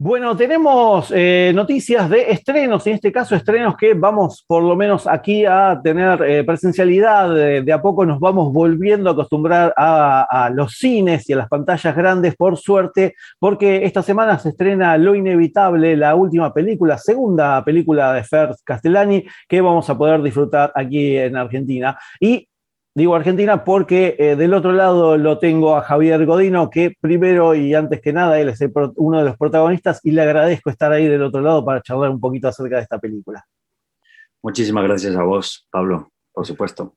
Bueno, tenemos eh, noticias de estrenos, en este caso estrenos que vamos por lo menos aquí a tener eh, presencialidad, de, a poco nos vamos volviendo a acostumbrar a, los cines y a las pantallas grandes, por suerte, porque esta semana se estrena Lo Inevitable, la última película, segunda película de Fer Castellani, que vamos a poder disfrutar aquí en Argentina. Y Digo Argentina porque eh, del otro lado lo tengo a Javier Godino, que primero y antes que nada, él es uno de los protagonistas y le agradezco estar ahí del otro lado para charlar un poquito acerca de esta película. Muchísimas gracias a vos, Pablo, por supuesto.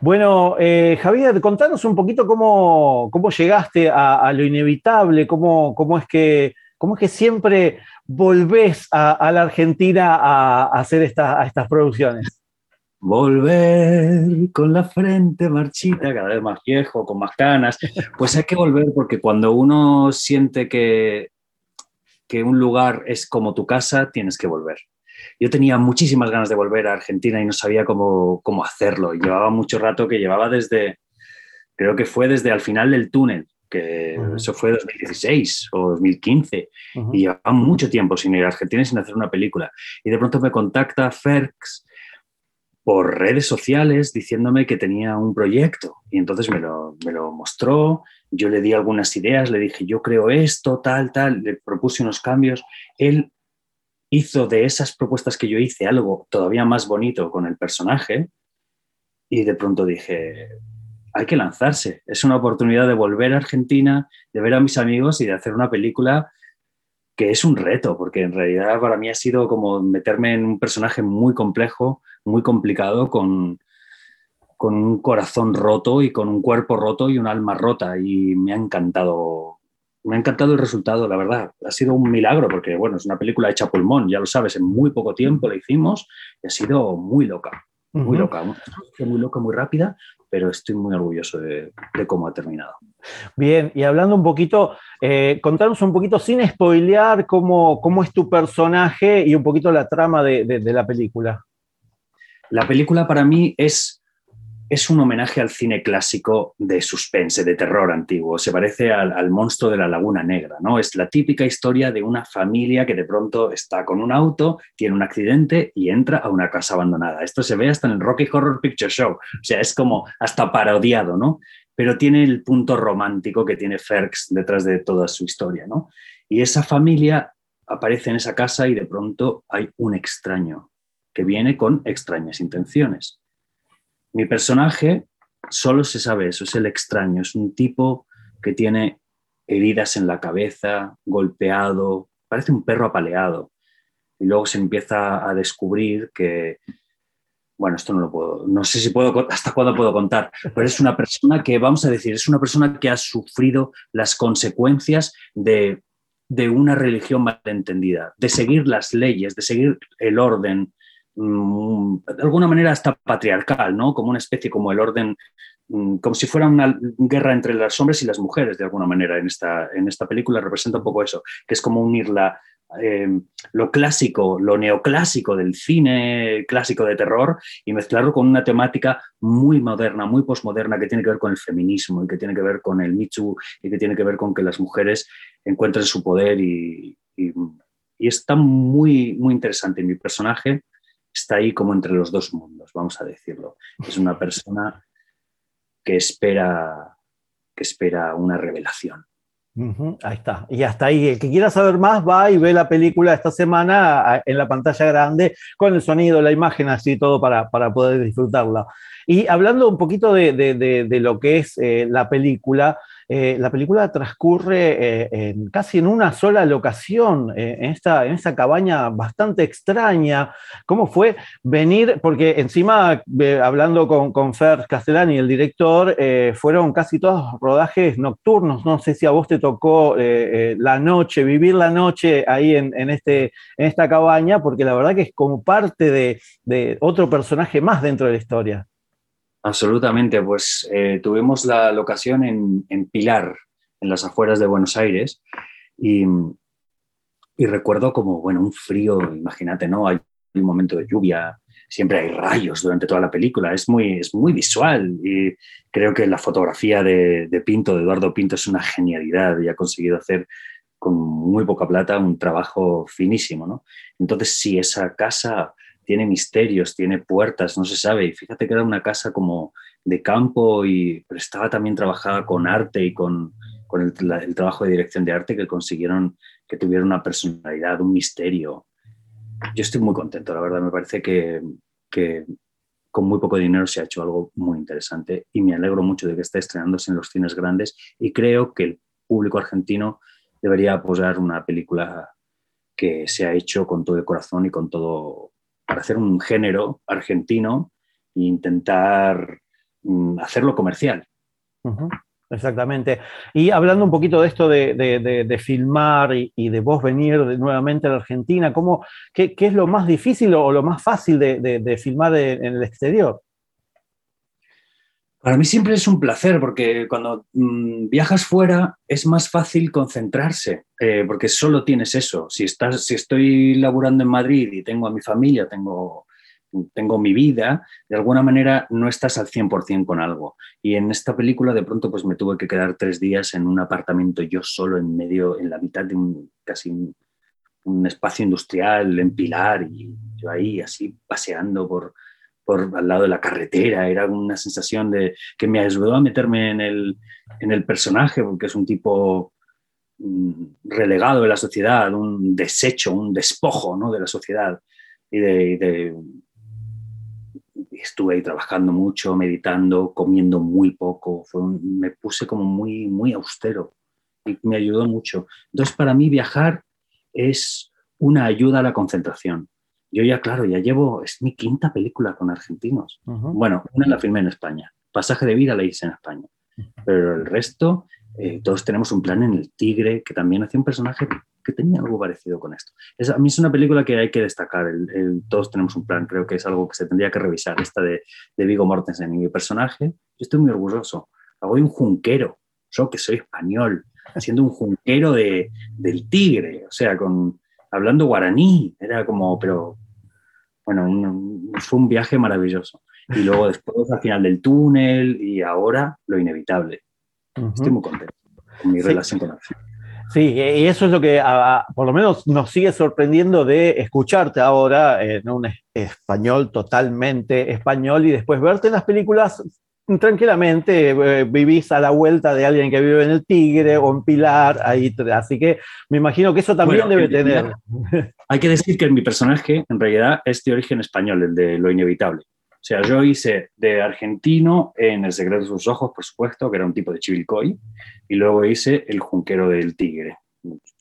Bueno, eh, Javier, contanos un poquito cómo, cómo llegaste a, lo inevitable, cómo, cómo, es que, cómo es que siempre volvés a, la Argentina a, hacer a estas producciones. Volver con la frente marchita, cada vez más viejo, con más canas. Pues hay que volver porque cuando uno siente que, que un lugar es como tu casa, tienes que volver. Yo tenía muchísimas ganas de volver a Argentina y no sabía cómo, cómo hacerlo. Llevaba mucho rato que llevaba desde, creo que fue desde al final del túnel, que eso fue 2016 o 2015, y llevaba mucho tiempo sin ir a Argentina y sin hacer una película. Y de pronto me contacta Ferx por redes sociales diciéndome que tenía un proyecto. Y entonces me lo, me lo, mostró, yo le di algunas ideas, le dije, yo creo esto, tal, tal, le propuse unos cambios, él hizo de esas propuestas que yo hice algo todavía más bonito con el personaje y de pronto dije, hay que lanzarse, es una oportunidad de volver a Argentina, de ver a mis amigos y de hacer una película que es un reto, porque en realidad para mí ha sido como meterme en un personaje muy complejo, muy complicado, con, con un corazón roto y con un cuerpo roto y un alma rota. Y me ha encantado, me ha encantado el resultado, la verdad. Ha sido un milagro, porque bueno, es una película hecha pulmón, ya lo sabes, en muy poco tiempo la hicimos y ha sido muy loca, muy loca, muy loca, muy rápida, pero estoy muy orgulloso de, cómo ha terminado. Bien, y hablando un poquito, eh, contanos un poquito sin spoilear cómo, cómo, es tu personaje y un poquito la trama de la película. La película para mí es es un homenaje al cine clásico de suspense, de terror antiguo. Se parece al, monstruo de la Laguna Negra, ¿no? Es la típica historia de una familia que de pronto está con un auto, tiene un accidente y entra a una casa abandonada. Esto se ve hasta en el Rocky Horror Picture Show. O sea, es como hasta parodiado, ¿no? Pero tiene el punto romántico que tiene Ferks detrás de toda su historia, ¿no? Y esa familia aparece en esa casa y de pronto hay un extraño que viene con extrañas intenciones mi personaje solo se sabe eso, es el extraño, es un tipo que tiene heridas en la cabeza, golpeado, parece un perro apaleado. Y luego se empieza a descubrir que, bueno, esto no lo puedo, no sé si puedo, hasta cuándo puedo contar, pero es una persona que, vamos a decir, es una persona que ha sufrido las consecuencias de, de una religión malentendida, de seguir las leyes, de seguir el orden, de alguna manera hasta patriarcal, ¿no? Como una especie, como el orden, mm, como si fuera una guerra entre los hombres y las mujeres, de alguna manera, en esta, en esta película representa un poco eso, que es como unir la, em, lo clásico, lo neoclásico del cine clásico de terror y mezclarlo con una temática muy moderna, muy posmoderna, que tiene que ver con el feminismo y que tiene que ver con el Michu y que tiene que ver con que las mujeres encuentren su poder y, y, y está muy, muy interesante. Mi personaje está ahí como entre los dos mundos, vamos a decirlo. Es una persona que espera, que espera una revelación. ahí está. Y hasta ahí, el que quiera saber más va y ve la película esta semana en la pantalla grande con el sonido, la imagen, así todo para, poder disfrutarla. Y hablando un poquito de, lo que es eh, la película, eh, la película transcurre eh, en, casi en una sola locación, en, esta, en esta cabaña bastante extraña. ¿Cómo fue venir? Porque encima, hablando con, con Fer Castellani, el director, fueron casi todos rodajes nocturnos. No sé si a vos te tocó la noche, vivir la noche ahí en, este, en esta cabaña, porque la verdad que es como parte de, de otro personaje más dentro de la historia. Absolutamente, pues eh, tuvimos la locación en, Pilar, en las afueras de Buenos Aires, y, recuerdo como, bueno, un frío, imagínate, ¿no? Hay un momento de lluvia, siempre hay rayos durante toda la película, es muy, es muy visual y creo que la fotografía de, de Pinto, de Eduardo Pinto, es una genialidad y ha conseguido hacer con muy poca plata un trabajo finísimo, ¿no? Entonces, si esa casa tiene misterios, tiene puertas, no se sabe. Y fíjate que era una casa como de campo, y, pero estaba también trabajada con arte y con, con el, trabajo de dirección de arte que consiguieron que tuviera una personalidad, un misterio. Yo estoy muy contento, la verdad, me parece que, que con muy poco dinero se ha hecho algo muy interesante y me alegro mucho de que esté estrenándose en los cines grandes y creo que el público argentino debería apoyar una película que se ha hecho con todo el corazón y con todo para hacer un género argentino e intentar mm, hacerlo comercial. Exactamente. Y hablando un poquito de esto de, filmar y, de vos venir nuevamente a la Argentina, ¿cómo, qué, es lo más difícil o lo más fácil de, filmar en el exterior? Para mí siempre es un placer porque cuando mm, viajas fuera es más fácil concentrarse, eh, porque solo tienes eso. Si, estás, si estoy laburando en Madrid y tengo a mi familia, tengo, tengo mi vida, de alguna manera no estás al 100% con algo. Y en esta película de pronto pues me tuve que quedar tres días en un apartamento yo solo en medio, en la mitad de un casi un, un espacio industrial en Pilar y yo ahí así paseando por por al lado de la carretera, era una sensación de que me ayudó a meterme en el, en el personaje, porque es un tipo mm, relegado de la sociedad, un desecho, un despojo ¿no? de la sociedad. Y, estuve ahí trabajando mucho, meditando, comiendo muy poco, me puse como muy, muy austero y me ayudó mucho. Entonces, para mí viajar es una ayuda a la concentración yo ya, claro, ya llevo, es mi quinta película con argentinos. Bueno, una la filmé en España, Pasaje de vida la hice en España, pero el resto, eh, todos tenemos un plan en El Tigre, que también hacía un personaje que tenía algo parecido con esto. Es, a mí es una película que hay que destacar, el, todos tenemos un plan, creo que es algo que se tendría que revisar, esta de, de Vigo Mortensen y mi personaje, yo estoy muy orgulloso, hago un junquero, yo que soy español, haciendo un junquero de, del Tigre, o sea, con hablando guaraní, era como, pero bueno, fue un viaje maravilloso. Y luego después al final del túnel y ahora lo inevitable. Estoy muy contento con mi relación con Argentina. Sí, y eso es lo que por lo menos nos sigue sorprendiendo de escucharte ahora en un español totalmente español y después verte en las películas tranquilamente eh, vivís a la vuelta de alguien que vive en el Tigre o en Pilar, ahí, así que me imagino que eso también debe tener. Hay que decir que mi personaje en realidad es de origen español, el de lo inevitable. O sea, yo hice de argentino en El secreto de sus ojos, por supuesto, que era un tipo de chivilcoy, y luego hice El junquero del tigre,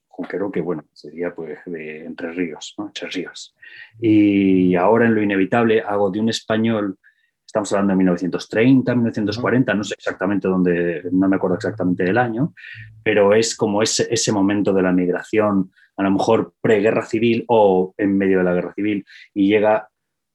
junquero que, bueno, sería pues de Entre Ríos, ¿no? Entre Ríos. Y ahora en lo inevitable hago de un español estamos hablando de 1930, 1940, no sé exactamente dónde, no me acuerdo exactamente del año, pero es como ese, ese momento de la migración, a lo mejor preguerra civil o en medio de la guerra civil, y llega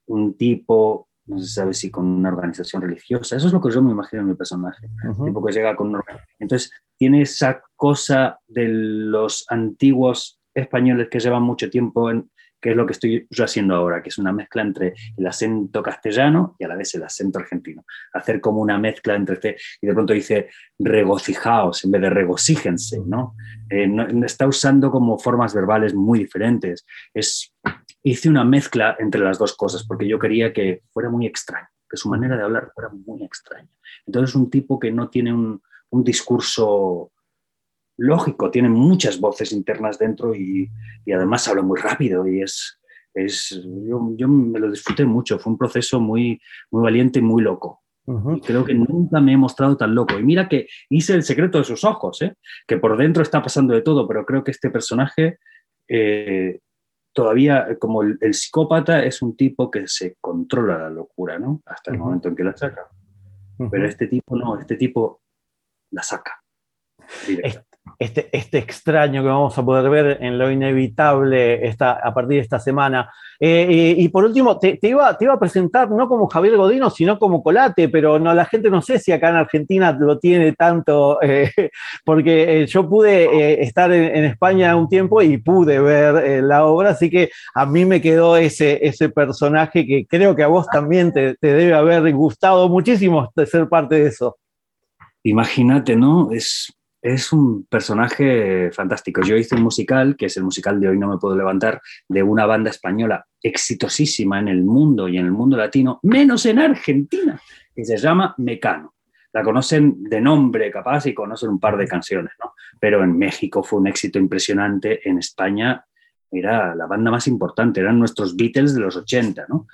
un tipo, no se sabe si con una organización religiosa, eso es lo que yo me imagino en mi personaje, un tipo que llega con una Entonces, tiene esa cosa de los antiguos españoles que llevan mucho tiempo en, que es lo que estoy yo haciendo ahora, que es una mezcla entre el acento castellano y a la vez el acento argentino. Hacer como una mezcla entre este, y de pronto dice regocijaos en vez de regocíjense, ¿no? Eh, está usando como formas verbales muy diferentes. Es, hice una mezcla entre las dos cosas porque yo quería que fuera muy extraño, que su manera de hablar fuera muy extraña. Entonces, un tipo que no tiene un, un discurso lógico, tiene muchas voces internas dentro y, además habla muy rápido y es, es yo, me lo disfruté mucho, fue un proceso muy, muy valiente y muy loco. Y creo que nunca me he mostrado tan loco. Y mira que hice el secreto de sus ojos, ¿eh? que por dentro está pasando de todo, pero creo que este personaje eh, todavía, como el, psicópata, es un tipo que se controla la locura, ¿no? Hasta el momento en que la saca. Pero este tipo no, este tipo la saca este, este, extraño que vamos a poder ver en lo inevitable esta, a partir de esta semana. Eh, y, por último, te, iba, te iba a presentar no como Javier Godino, sino como Colate, pero no, la gente no sé si acá en Argentina lo tiene tanto, eh, porque eh, yo pude estar en, España un tiempo y pude ver la obra, así que a mí me quedó ese, ese personaje que creo que a vos también te, te debe haber gustado muchísimo de ser parte de eso. Imagínate, ¿no? Es es un personaje fantástico. Yo hice un musical, que es el musical de Hoy No Me Puedo Levantar, de una banda española exitosísima en el mundo y en el mundo latino, menos en Argentina, que se llama Mecano. La conocen de nombre capaz y conocen un par de canciones, ¿no? Pero en México fue un éxito impresionante, en España era la banda más importante, eran nuestros Beatles de los 80, ¿no?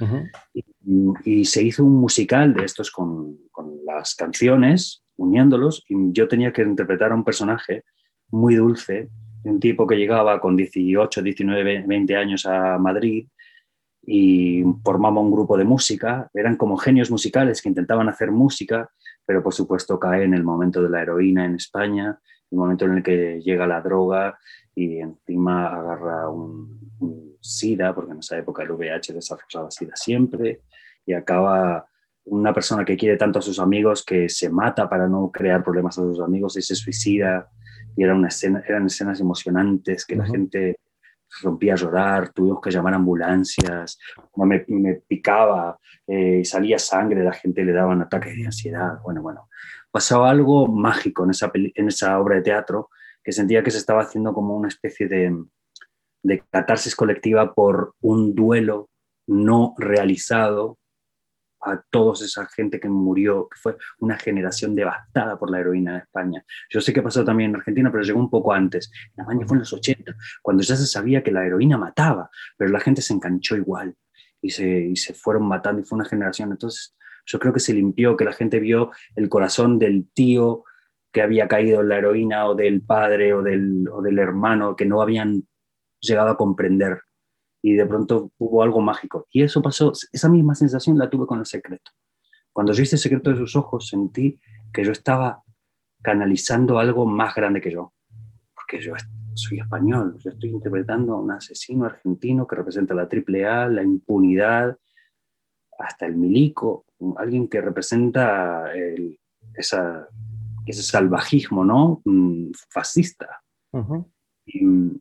y, se hizo un musical de estos con, con las canciones uniéndolos y yo tenía que interpretar a un personaje muy dulce, un tipo que llegaba con 18, 19, 20 años a Madrid y formaba un grupo de música, eran como genios musicales que intentaban hacer música, pero por supuesto cae en el momento de la heroína en España, el momento en el que llega la droga y encima agarra un, SIDA, porque en esa época el VIH desarrollaba SIDA siempre, y acaba una persona que quiere tanto a sus amigos que se mata para no crear problemas a sus amigos y se suicida. Y era una escena, eran escenas emocionantes que la gente rompía a llorar, tuvimos que llamar ambulancias, me, me picaba, eh, salía sangre, la gente le daban ataques de ansiedad. Bueno, bueno, pasaba algo mágico en esa, en esa obra de teatro que sentía que se estaba haciendo como una especie de, de catarsis colectiva por un duelo no realizado a toda esa gente que murió, que fue una generación devastada por la heroína en España. Yo sé que pasó también en Argentina, pero llegó un poco antes. En España fue en los 80, cuando ya se sabía que la heroína mataba, pero la gente se enganchó igual y se, y se fueron matando y fue una generación. Entonces, yo creo que se limpió, que la gente vio el corazón del tío que había caído en la heroína o del padre o del, o del hermano que no habían llegado a comprender y de pronto hubo algo mágico. Y eso pasó, esa misma sensación la tuve con el secreto. Cuando yo hice el secreto de sus ojos, sentí que yo estaba canalizando algo más grande que yo. Porque yo soy español, yo estoy interpretando a un asesino argentino que representa la triple A, la impunidad, hasta el milico, alguien que representa esa, ese salvajismo, ¿no? Mm, fascista. y,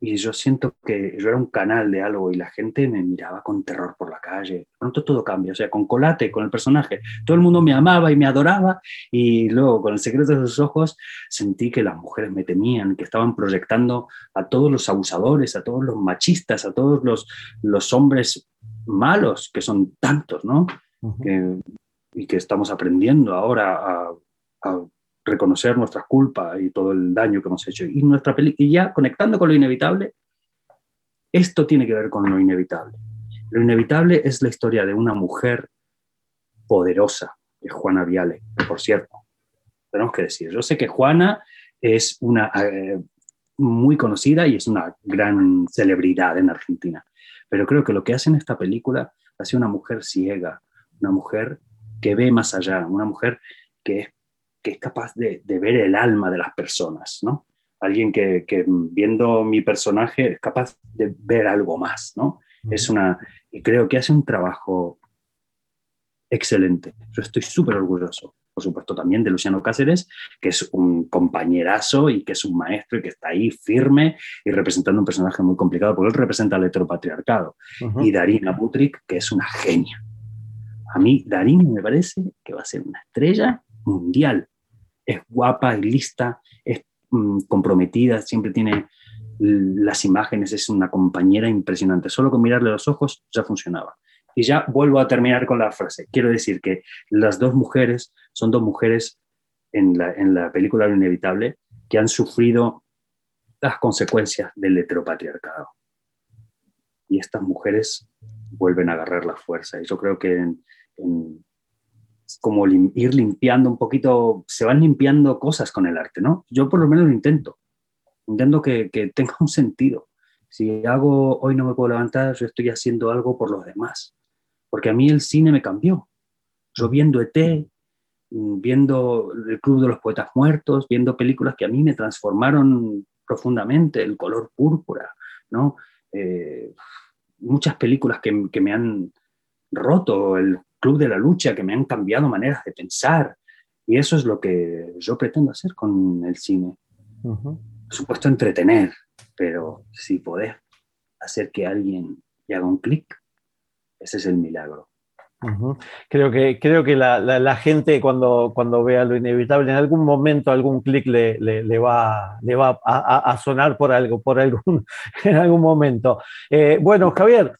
y yo siento que yo era un canal de algo y la gente me miraba con terror por la calle. Pronto todo cambia, o sea, con Colate, con el personaje, todo el mundo me amaba y me adoraba y luego con el secreto de sus ojos sentí que las mujeres me temían, que estaban proyectando a todos los abusadores, a todos los machistas, a todos los, los hombres malos, que son tantos, ¿no? y que estamos aprendiendo ahora a, a reconocer nuestras culpas y todo el daño que hemos hecho. Y, nuestra y ya conectando con lo inevitable, esto tiene que ver con lo inevitable. Lo inevitable es la historia de una mujer poderosa, de Juana Viale, por cierto, tenemos que decir, yo sé que Juana es una eh, muy conocida y es una gran celebridad en Argentina, pero creo que lo que hace en esta película hace una mujer ciega, una mujer que ve más allá, una mujer que es que es capaz de, ver el alma de las personas, ¿no? Alguien que, viendo mi personaje es capaz de ver algo más, ¿no? Es una, y creo que hace un trabajo excelente. Yo estoy súper orgulloso, por supuesto, también de Luciano Cáceres, que es un compañerazo y que es un maestro y que está ahí firme y representando un personaje muy complicado, porque él representa al heteropatriarcado. Y Darina Butrick, que es una genia. A mí, Darina me parece que va a ser una estrella mundial. Es guapa, es lista, es mm, comprometida, siempre tiene las imágenes, es una compañera impresionante. Solo con mirarle los ojos ya funcionaba. Y ya vuelvo a terminar con la frase. Quiero decir que las dos mujeres son dos mujeres en la, en la película Lo Inevitable que han sufrido las consecuencias del heteropatriarcado. Y estas mujeres vuelven a agarrar la fuerza. Y yo creo que en, como ir limpiando un poquito, se van limpiando cosas con el arte, ¿no? Yo por lo menos lo intento, intento que, que tenga un sentido. Si hago hoy no me puedo levantar, yo estoy haciendo algo por los demás, porque a mí el cine me cambió. Yo viendo ET, viendo el Club de los Poetas Muertos, viendo películas que a mí me transformaron profundamente, el color púrpura, ¿no? Eh, muchas películas que, que, me han roto, el Club de la Lucha, que me han cambiado maneras de pensar. Y eso es lo que yo pretendo hacer con el cine. Por supuesto, entretener, pero si poder hacer que alguien haga un clic, ese es el milagro. Creo que, creo que la, la, gente cuando, cuando vea lo inevitable, en algún momento algún clic le, le, va, le va a, a, sonar por algo, por algún, en algún momento. Eh, bueno, Javier,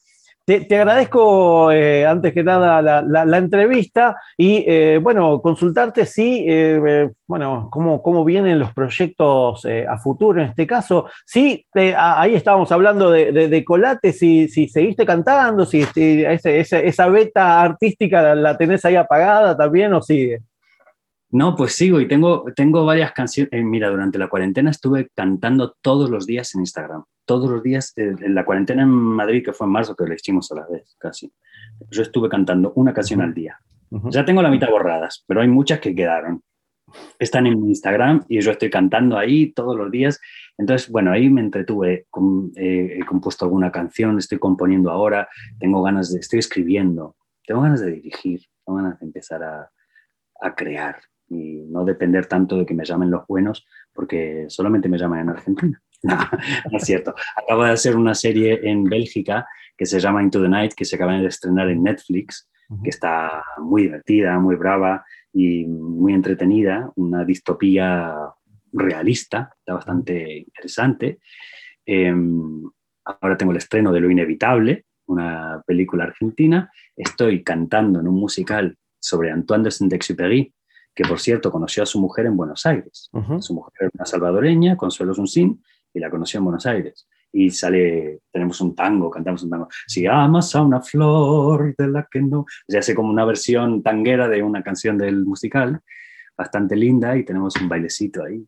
te, agradezco eh, antes que nada la, entrevista y eh, bueno, consultarte si, eh, bueno, cómo, cómo, vienen los proyectos a futuro en este caso. Sí, ahí estábamos hablando de, de, Colate, si, si, seguiste cantando, si, esa, beta artística la, tenés ahí apagada también o sigue. No, pues sigo y tengo, tengo varias canciones. mira, durante la cuarentena estuve cantando todos los días en Instagram todos los días, eh, en la cuarentena en Madrid, que fue en marzo, que lo hicimos a la vez casi, yo estuve cantando una canción al día. Ya tengo la mitad borradas, pero hay muchas que quedaron. Están en mi Instagram y yo estoy cantando ahí todos los días. Entonces, bueno, ahí me entretuve, eh, he compuesto alguna canción, estoy componiendo ahora, tengo ganas de, estoy escribiendo, tengo ganas de dirigir, tengo ganas de empezar a, a crear y no depender tanto de que me llamen los buenos, porque solamente me llaman en Argentina. No, no es cierto. Acabo de hacer una serie en Bélgica que se llama Into the Night, que se acaba de estrenar en Netflix, que está muy divertida, muy brava y muy entretenida, una distopía realista, está bastante interesante. Em, ahora tengo el estreno de Lo Inevitable, una película argentina. Estoy cantando en un musical sobre Antoine de Saint-Exupéry, que por cierto conoció a su mujer en Buenos Aires. Su mujer era una salvadoreña, Consuelo Sunsin, y la conoció en Buenos Aires. Y sale, tenemos un tango, cantamos un tango. Si amas a una flor de la que no. Se hace como una versión tanguera de una canción del musical, bastante linda, y tenemos un bailecito ahí.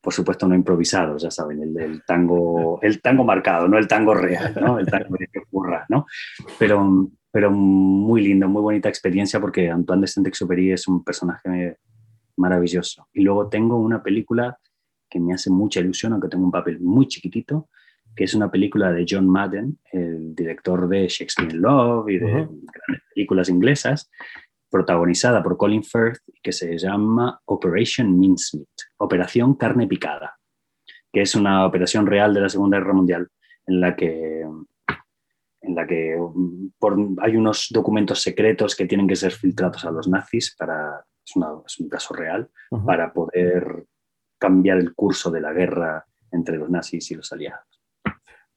Por supuesto, no improvisado, ya saben, el, tango, el tango marcado, no el tango real, ¿no? El tango que ocurra, ¿no? Pero, pero muy lindo, muy bonita experiencia porque Antoine de Saint-Exupéry es un personaje maravilloso. Y luego tengo una película que me hace mucha ilusión, aunque tengo un papel muy chiquitito, que es una película de John Madden, el director de Shakespeare in Love y de grandes películas inglesas, protagonizada por Colin Firth, que se llama Operation Mincemeat, Operación Carne Picada, que es una operación real de la Segunda Guerra Mundial en la que, en la que por, hay unos documentos secretos que tienen que ser filtrados a los nazis para, es, es un caso real, para poder cambiar el curso de la guerra entre los nazis y los aliados.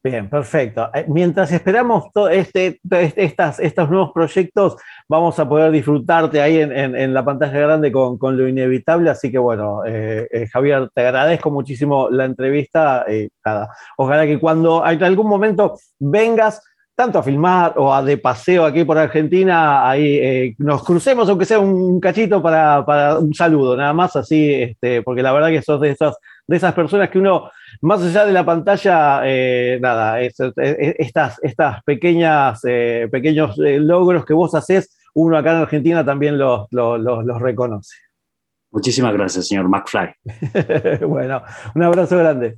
Bien, perfecto. Eh, mientras esperamos este, este, estas, estos nuevos proyectos, vamos a poder disfrutarte ahí en, la pantalla grande con, lo inevitable. Así que bueno, eh, eh, Javier, te agradezco muchísimo la entrevista. Ojalá que cuando en algún momento vengas, tanto a filmar o a de paseo aquí por Argentina, ahí eh, nos crucemos, aunque sea un cachito para, para un saludo, nada más así, este, porque la verdad que sos de esas, de esas personas que uno, más allá de la pantalla, eh, nada, estas, estas pequeñas, eh, pequeños logros que vos haces, uno acá en Argentina también los, los, los reconoce. Muchísimas gracias, señor McFly. bueno, un abrazo grande.